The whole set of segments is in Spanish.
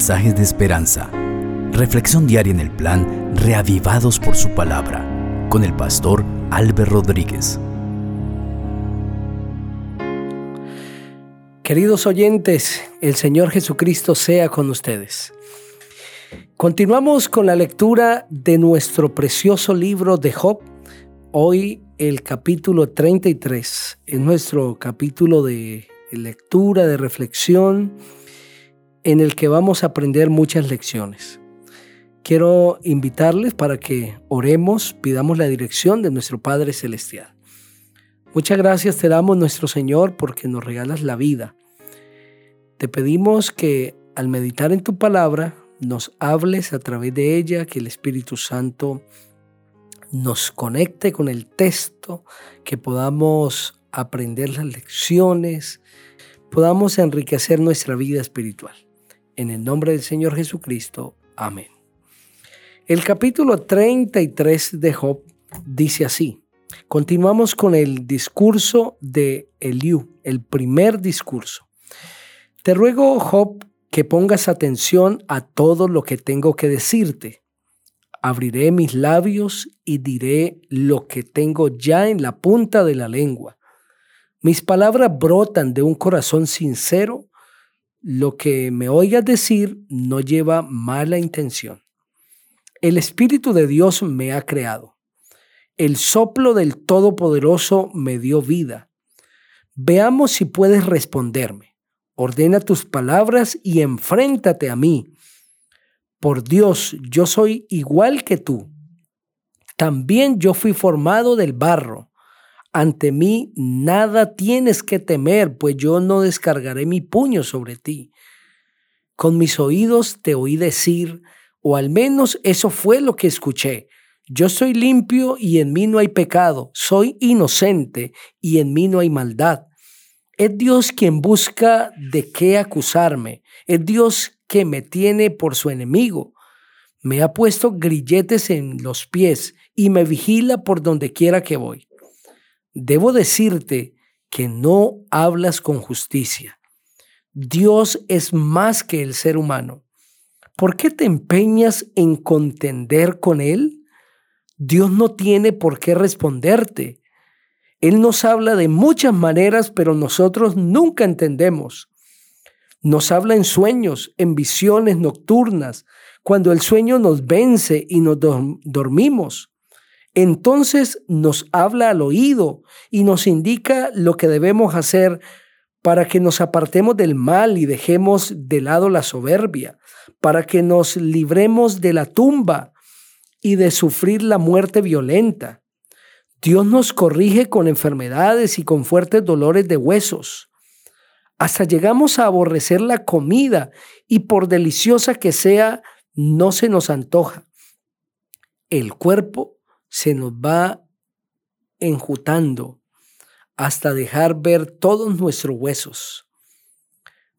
mensajes de esperanza. Reflexión diaria en el plan Reavivados por su palabra con el pastor Álvaro Rodríguez. Queridos oyentes, el Señor Jesucristo sea con ustedes. Continuamos con la lectura de nuestro precioso libro de Job. Hoy el capítulo 33 es nuestro capítulo de lectura, de reflexión en el que vamos a aprender muchas lecciones. Quiero invitarles para que oremos, pidamos la dirección de nuestro Padre Celestial. Muchas gracias te damos nuestro Señor porque nos regalas la vida. Te pedimos que al meditar en tu palabra nos hables a través de ella, que el Espíritu Santo nos conecte con el texto, que podamos aprender las lecciones, podamos enriquecer nuestra vida espiritual. En el nombre del Señor Jesucristo. Amén. El capítulo 33 de Job dice así. Continuamos con el discurso de Eliú, el primer discurso. Te ruego, Job, que pongas atención a todo lo que tengo que decirte. Abriré mis labios y diré lo que tengo ya en la punta de la lengua. Mis palabras brotan de un corazón sincero lo que me oigas decir no lleva mala intención. El Espíritu de Dios me ha creado. El soplo del Todopoderoso me dio vida. Veamos si puedes responderme. Ordena tus palabras y enfréntate a mí. Por Dios, yo soy igual que tú. También yo fui formado del barro ante mí nada tienes que temer, pues yo no descargaré mi puño sobre ti. Con mis oídos te oí decir, o al menos eso fue lo que escuché. Yo soy limpio y en mí no hay pecado, soy inocente y en mí no hay maldad. Es Dios quien busca de qué acusarme, es Dios que me tiene por su enemigo. Me ha puesto grilletes en los pies y me vigila por donde quiera que voy debo decirte que no hablas con justicia. Dios es más que el ser humano. ¿Por qué te empeñas en contender con Él? Dios no tiene por qué responderte. Él nos habla de muchas maneras, pero nosotros nunca entendemos. Nos habla en sueños, en visiones nocturnas, cuando el sueño nos vence y nos dormimos entonces nos habla al oído y nos indica lo que debemos hacer para que nos apartemos del mal y dejemos de lado la soberbia, para que nos libremos de la tumba y de sufrir la muerte violenta. Dios nos corrige con enfermedades y con fuertes dolores de huesos. Hasta llegamos a aborrecer la comida y por deliciosa que sea, no se nos antoja. El cuerpo se nos va enjutando hasta dejar ver todos nuestros huesos.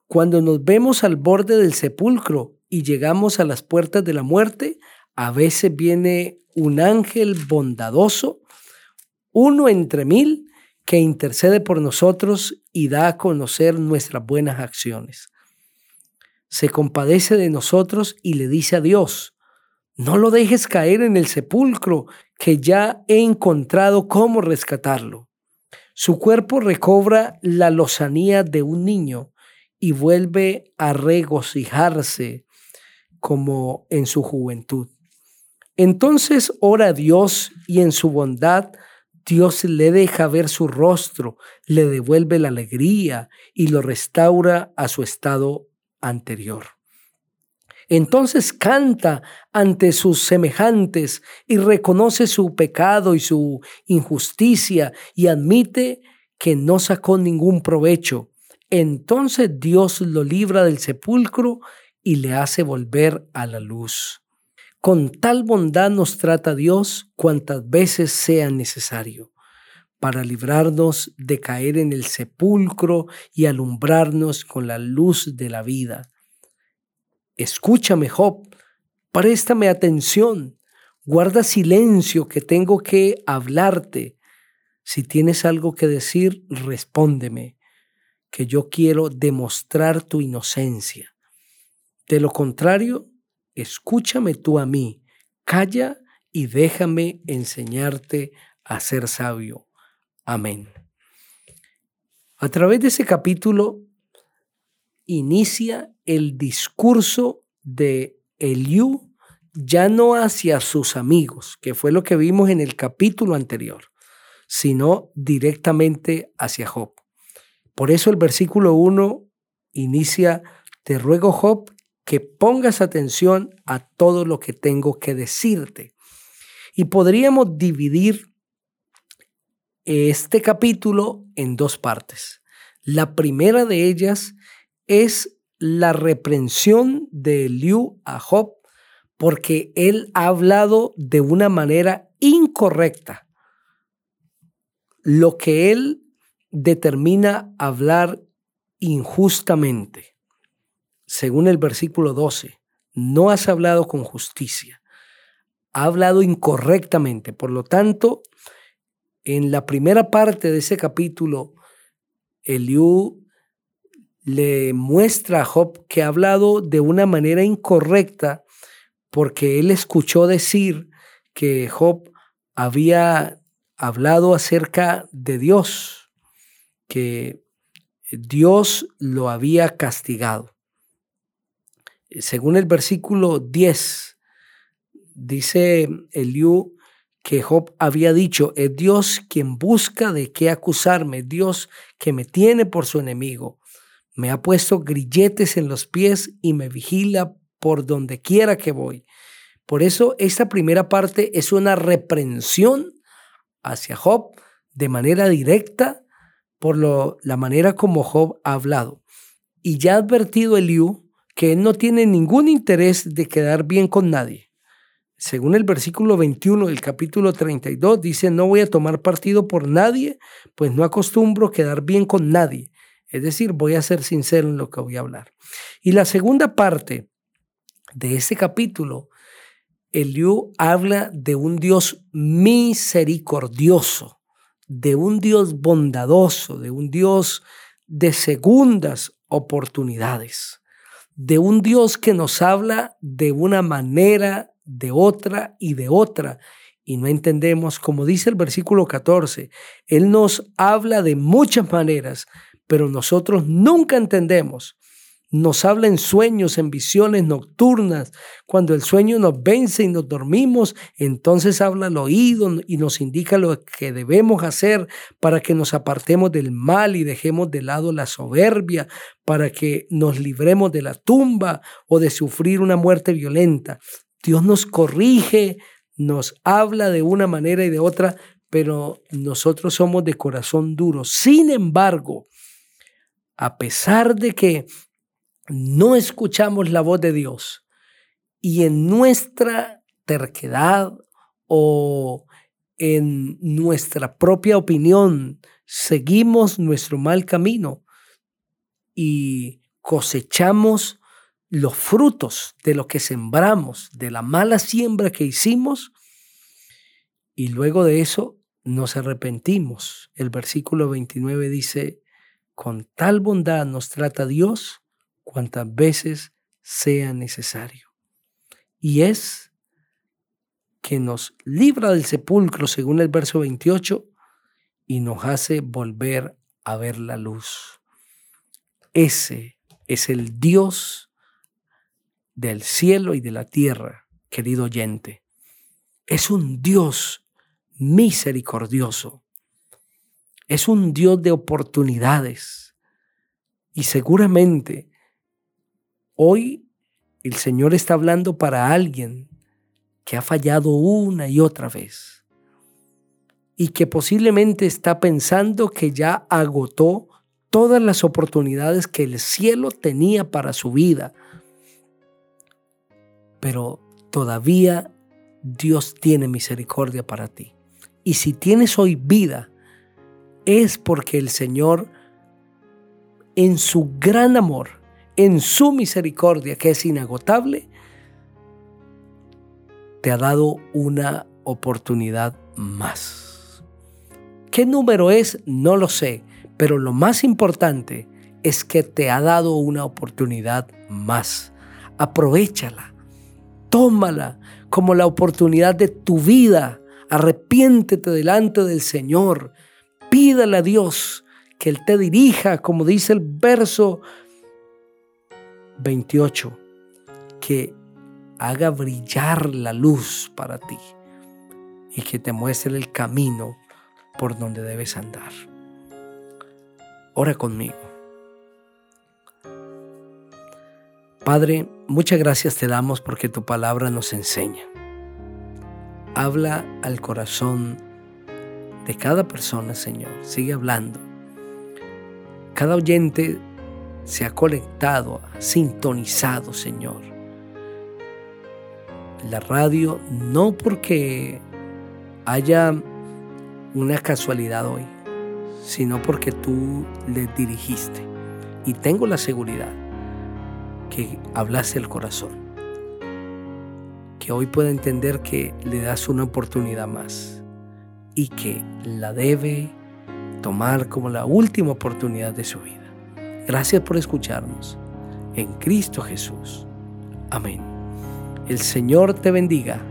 Cuando nos vemos al borde del sepulcro y llegamos a las puertas de la muerte, a veces viene un ángel bondadoso, uno entre mil, que intercede por nosotros y da a conocer nuestras buenas acciones. Se compadece de nosotros y le dice a Dios, no lo dejes caer en el sepulcro, que ya he encontrado cómo rescatarlo. Su cuerpo recobra la lozanía de un niño y vuelve a regocijarse como en su juventud. Entonces ora a Dios y en su bondad Dios le deja ver su rostro, le devuelve la alegría y lo restaura a su estado anterior. Entonces canta ante sus semejantes y reconoce su pecado y su injusticia y admite que no sacó ningún provecho. Entonces Dios lo libra del sepulcro y le hace volver a la luz. Con tal bondad nos trata Dios cuantas veces sea necesario para librarnos de caer en el sepulcro y alumbrarnos con la luz de la vida. Escúchame, Job, préstame atención, guarda silencio que tengo que hablarte. Si tienes algo que decir, respóndeme, que yo quiero demostrar tu inocencia. De lo contrario, escúchame tú a mí, calla y déjame enseñarte a ser sabio. Amén. A través de ese capítulo inicia el discurso de Eliú ya no hacia sus amigos, que fue lo que vimos en el capítulo anterior, sino directamente hacia Job. Por eso el versículo 1 inicia, te ruego Job que pongas atención a todo lo que tengo que decirte. Y podríamos dividir este capítulo en dos partes. La primera de ellas es la reprensión de Eliú a Job porque él ha hablado de una manera incorrecta lo que él determina hablar injustamente. Según el versículo 12, no has hablado con justicia, ha hablado incorrectamente. Por lo tanto, en la primera parte de ese capítulo, Eliú le muestra a Job que ha hablado de una manera incorrecta porque él escuchó decir que Job había hablado acerca de Dios, que Dios lo había castigado. Según el versículo 10, dice Eliú que Job había dicho, es Dios quien busca de qué acusarme, Dios que me tiene por su enemigo. Me ha puesto grilletes en los pies y me vigila por donde quiera que voy. Por eso esta primera parte es una reprensión hacia Job de manera directa por lo, la manera como Job ha hablado. Y ya ha advertido Eliú que él no tiene ningún interés de quedar bien con nadie. Según el versículo 21 del capítulo 32, dice, no voy a tomar partido por nadie, pues no acostumbro quedar bien con nadie. Es decir, voy a ser sincero en lo que voy a hablar. Y la segunda parte de ese capítulo, Eliú habla de un Dios misericordioso, de un Dios bondadoso, de un Dios de segundas oportunidades, de un Dios que nos habla de una manera, de otra y de otra. Y no entendemos, como dice el versículo 14, Él nos habla de muchas maneras, pero nosotros nunca entendemos nos habla en sueños, en visiones nocturnas. Cuando el sueño nos vence y nos dormimos, entonces habla al oído y nos indica lo que debemos hacer para que nos apartemos del mal y dejemos de lado la soberbia, para que nos libremos de la tumba o de sufrir una muerte violenta. Dios nos corrige, nos habla de una manera y de otra, pero nosotros somos de corazón duro. Sin embargo, a pesar de que no escuchamos la voz de Dios y en nuestra terquedad o en nuestra propia opinión seguimos nuestro mal camino y cosechamos los frutos de lo que sembramos, de la mala siembra que hicimos, y luego de eso nos arrepentimos. El versículo 29 dice, con tal bondad nos trata Dios cuantas veces sea necesario. Y es que nos libra del sepulcro, según el verso 28, y nos hace volver a ver la luz. Ese es el Dios del cielo y de la tierra, querido oyente. Es un Dios misericordioso. Es un Dios de oportunidades. Y seguramente Hoy el Señor está hablando para alguien que ha fallado una y otra vez y que posiblemente está pensando que ya agotó todas las oportunidades que el cielo tenía para su vida. Pero todavía Dios tiene misericordia para ti. Y si tienes hoy vida, es porque el Señor, en su gran amor, en su misericordia, que es inagotable, te ha dado una oportunidad más. ¿Qué número es? No lo sé, pero lo más importante es que te ha dado una oportunidad más. Aprovechala. Tómala como la oportunidad de tu vida. Arrepiéntete delante del Señor. Pídale a Dios que Él te dirija, como dice el verso 28, que haga brillar la luz para ti y que te muestre el camino por donde debes andar. Ora conmigo. Padre, muchas gracias te damos porque tu palabra nos enseña. Habla al corazón de cada persona, Señor. Sigue hablando. Cada oyente se ha conectado, ha sintonizado, Señor. La radio no porque haya una casualidad hoy, sino porque tú le dirigiste. Y tengo la seguridad que hablaste el corazón. Que hoy pueda entender que le das una oportunidad más y que la debe tomar como la última oportunidad de su vida. Gracias por escucharnos. En Cristo Jesús. Amén. El Señor te bendiga